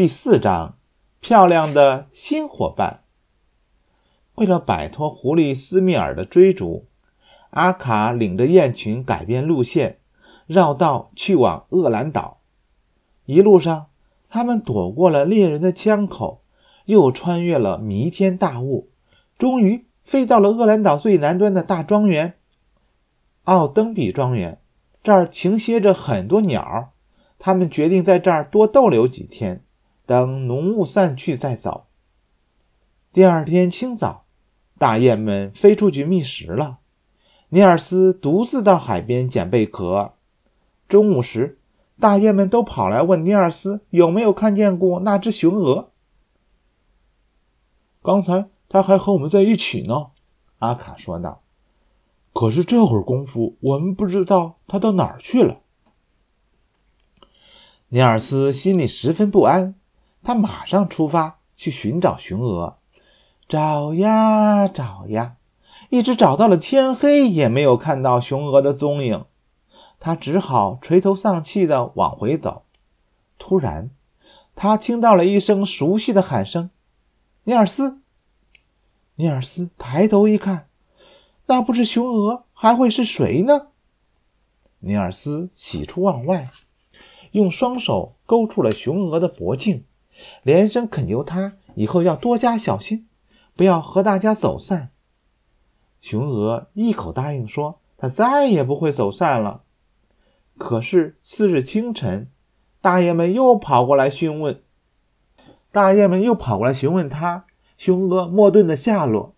第四章，漂亮的新伙伴。为了摆脱狐狸斯密尔的追逐，阿卡领着雁群改变路线，绕道去往厄兰岛。一路上，他们躲过了猎人的枪口，又穿越了弥天大雾，终于飞到了厄兰岛最南端的大庄园——奥登比庄园。这儿停歇着很多鸟，他们决定在这儿多逗留几天。等浓雾散去再走。第二天清早，大雁们飞出去觅食了。尼尔斯独自到海边捡贝壳。中午时，大雁们都跑来问尼尔斯有没有看见过那只雄鹅。刚才他还和我们在一起呢，阿卡说道。可是这会儿功夫，我们不知道他到哪儿去了。尼尔斯心里十分不安。他马上出发去寻找雄鹅，找呀找呀，一直找到了天黑，也没有看到雄鹅的踪影。他只好垂头丧气地往回走。突然，他听到了一声熟悉的喊声：“尼尔斯！”尼尔斯抬头一看，那不是雄鹅，还会是谁呢？尼尔斯喜出望外，用双手勾住了雄鹅的脖颈。连声恳求他以后要多加小心，不要和大家走散。雄鹅一口答应说：“他再也不会走散了。”可是次日清晨，大雁们又跑过来询问，大雁们又跑过来询问他雄鹅莫顿的下落。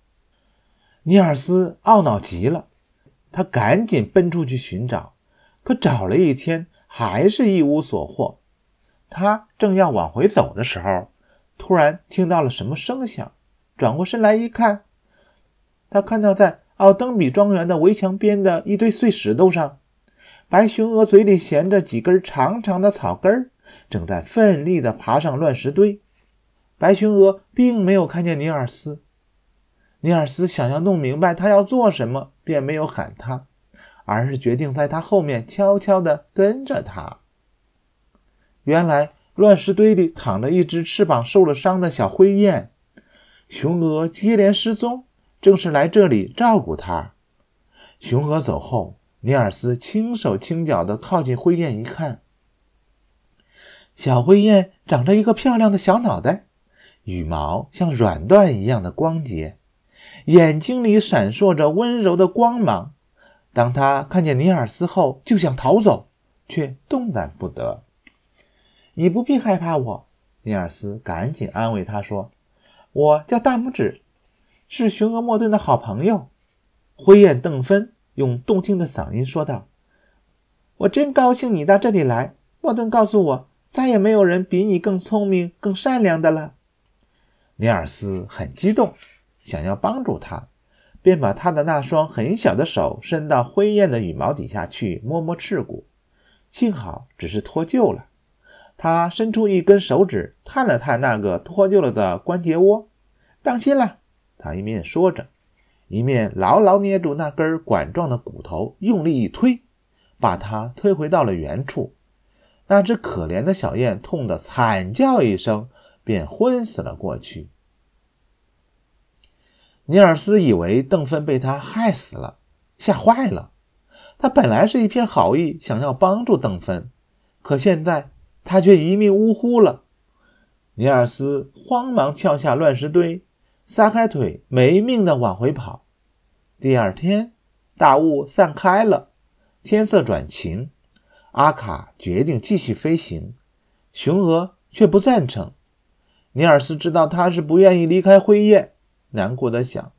尼尔斯懊恼极了，他赶紧奔出去寻找，可找了一天还是一无所获。他正要往回走的时候，突然听到了什么声响，转过身来一看，他看到在奥登比庄园的围墙边的一堆碎石头上，白熊鹅嘴里衔着几根长长的草根，正在奋力地爬上乱石堆。白熊鹅并没有看见尼尔斯，尼尔斯想要弄明白他要做什么，便没有喊他，而是决定在他后面悄悄地跟着他。原来乱石堆里躺着一只翅膀受了伤的小灰雁，雄鹅接连失踪，正是来这里照顾它。雄鹅走后，尼尔斯轻手轻脚地靠近灰雁一看，小灰雁长着一个漂亮的小脑袋，羽毛像软缎一样的光洁，眼睛里闪烁着温柔的光芒。当他看见尼尔斯后，就想逃走，却动弹不得。你不必害怕我，尼尔斯赶紧安慰他说：“我叫大拇指，是雄鹅莫顿的好朋友。”灰雁邓芬用动听的嗓音说道：“我真高兴你到这里来。莫顿告诉我，再也没有人比你更聪明、更善良的了。”尼尔斯很激动，想要帮助他，便把他的那双很小的手伸到灰雁的羽毛底下去摸摸翅骨，幸好只是脱臼了。他伸出一根手指，探了探那个脱臼了的关节窝。当心了！他一面说着，一面牢牢捏住那根管状的骨头，用力一推，把它推回到了原处。那只可怜的小雁痛得惨叫一声，便昏死了过去。尼尔斯以为邓芬被他害死了，吓坏了。他本来是一片好意，想要帮助邓芬，可现在……他却一命呜呼了。尼尔斯慌忙跳下乱石堆，撒开腿，没命的往回跑。第二天，大雾散开了，天色转晴。阿卡决定继续飞行，雄鹅却不赞成。尼尔斯知道他是不愿意离开灰雁，难过的想：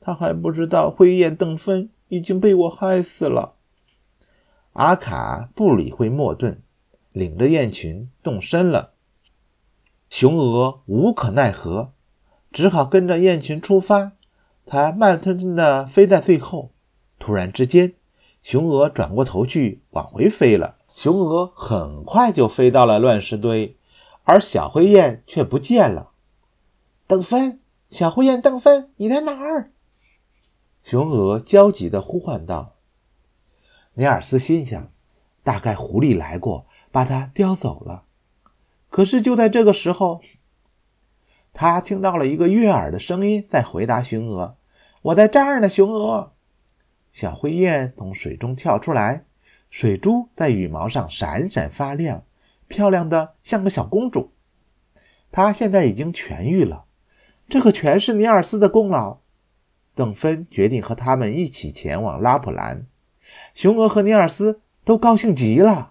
他还不知道灰雁邓芬已经被我害死了。阿卡不理会莫顿。领着雁群动身了，雄鹅无可奈何，只好跟着雁群出发。它慢吞吞地飞在最后。突然之间，雄鹅转过头去往回飞了。雄鹅很快就飞到了乱石堆，而小灰雁却不见了。邓芬，小灰雁邓芬，你在哪儿？雄鹅焦急地呼唤道。尼尔斯心想，大概狐狸来过。把它叼走了。可是就在这个时候，他听到了一个悦耳的声音在回答雄鹅：“我在这儿呢，雄鹅。”小灰雁从水中跳出来，水珠在羽毛上闪闪发亮，漂亮的像个小公主。她现在已经痊愈了，这可全是尼尔斯的功劳。邓芬决定和他们一起前往拉普兰，雄鹅和尼尔斯都高兴极了。